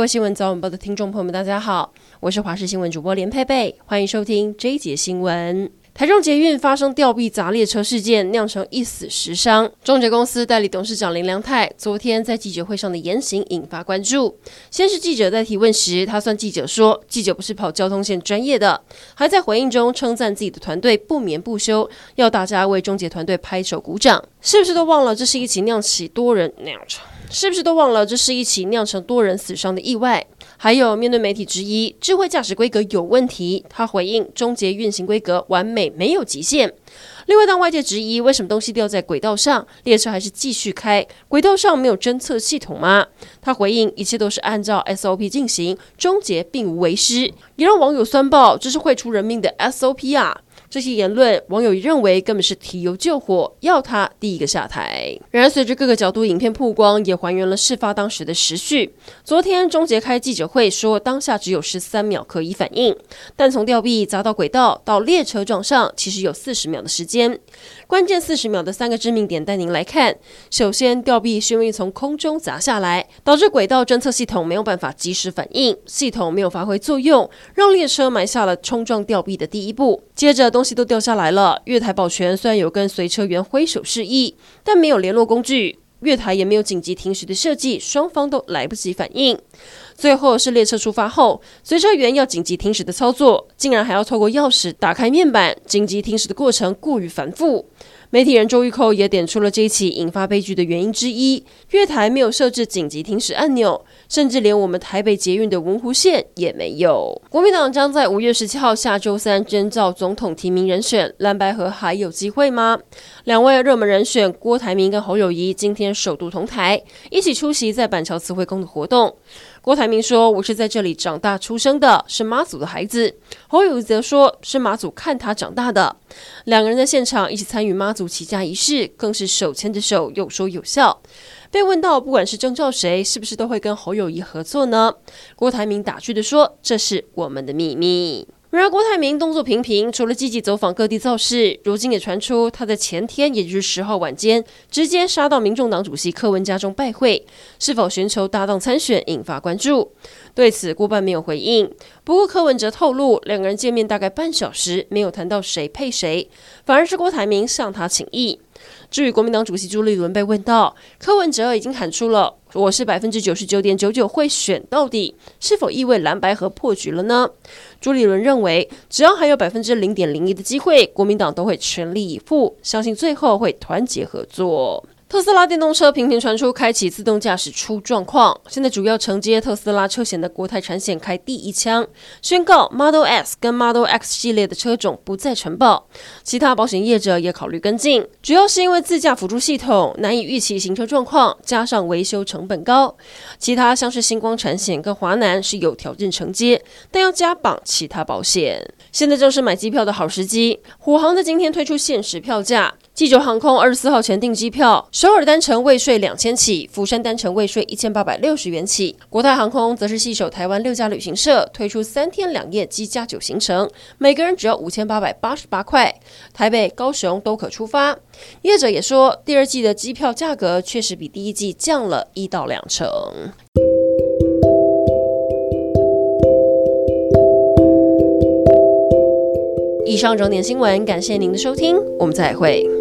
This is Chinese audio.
位新闻早晚报的听众朋友们，大家好，我是华视新闻主播连佩佩，欢迎收听这一节新闻。台中捷运发生吊臂砸列车事件，酿成一死十伤。中捷公司代理董事长林良泰昨天在记者会上的言行引发关注。先是记者在提问时，他算记者说记者不是跑交通线专业的，还在回应中称赞自己的团队不眠不休，要大家为中捷团队拍手鼓掌。是不是都忘了这是一起酿起多人酿成？是不是都忘了这是一起酿成多人死伤的意外？还有，面对媒体质疑智慧驾驶规格有问题，他回应：终结运行规格完美，没有极限。另外，当外界质疑为什么东西掉在轨道上，列车还是继续开，轨道上没有侦测系统吗？他回应：一切都是按照 SOP 进行，终结并无为失，也让网友酸爆：这是会出人命的 SOP 啊！这些言论，网友认为根本是提油救火，要他第一个下台。然而，随着各个角度影片曝光，也还原了事发当时的时序。昨天，中捷开记者会说，当下只有十三秒可以反应，但从吊臂砸到轨道到列车撞上，其实有四十秒的时间。关键四十秒的三个致命点带您来看。首先，吊臂是因为从空中砸下来，导致轨道侦测系统没有办法及时反应，系统没有发挥作用，让列车埋下了冲撞吊臂的第一步。接着，东西都掉下来了。月台保全虽然有跟随车员挥手示意，但没有联络工具，月台也没有紧急停驶的设计，双方都来不及反应。最后是列车出发后，随车员要紧急停驶的操作，竟然还要透过钥匙打开面板，紧急停驶的过程过于繁复。媒体人周玉蔻也点出了这一起引发悲剧的原因之一：月台没有设置紧急停驶按钮，甚至连我们台北捷运的文湖线也没有。国民党将在五月十七号下周三征召总统提名人选，蓝白合还有机会吗？两位热门人选郭台铭跟侯友谊今天首度同台，一起出席在板桥慈惠宫的活动。郭台铭说：“我是在这里长大出生的，是妈祖的孩子。”侯友宜则说：“是妈祖看他长大的。”两个人在现场一起参与妈祖起驾仪式，更是手牵着手，有说有笑。被问到不管是征召谁，是不是都会跟侯友谊合作呢？郭台铭打趣的说：“这是我们的秘密。”然而，郭台铭动作频频，除了积极走访各地造势，如今也传出他在前天，也就是十号晚间，直接杀到民众党主席柯文家中拜会，是否寻求搭档参选，引发关注。对此，郭办没有回应。不过，柯文哲透露，两个人见面大概半小时，没有谈到谁配谁，反而是郭台铭向他请益。至于国民党主席朱立伦被问到，柯文哲已经喊出了“我是百分之九十九点九九会选到底”，是否意味蓝白合破局了呢？朱立伦认为，只要还有百分之零点零一的机会，国民党都会全力以赴，相信最后会团结合作。特斯拉电动车频频传出开启自动驾驶出状况，现在主要承接特斯拉车险的国泰产险开第一枪，宣告 Model S 跟 Model X 系列的车种不再承保，其他保险业者也考虑跟进，主要是因为自驾辅助系统难以预期行车状况，加上维修成本高。其他像是星光产险跟华南是有条件承接，但要加绑其他保险。现在正是买机票的好时机，虎航在今天推出限时票价。济州航空二十四号前订机票，首尔单程未税两千起，釜山单程未税一千八百六十元起。国泰航空则是携手台湾六家旅行社推出三天两夜机加酒行程，每个人只要五千八百八十八块，台北、高雄都可出发。业者也说，第二季的机票价格确实比第一季降了一到两成。以上整点新闻，感谢您的收听，我们再会。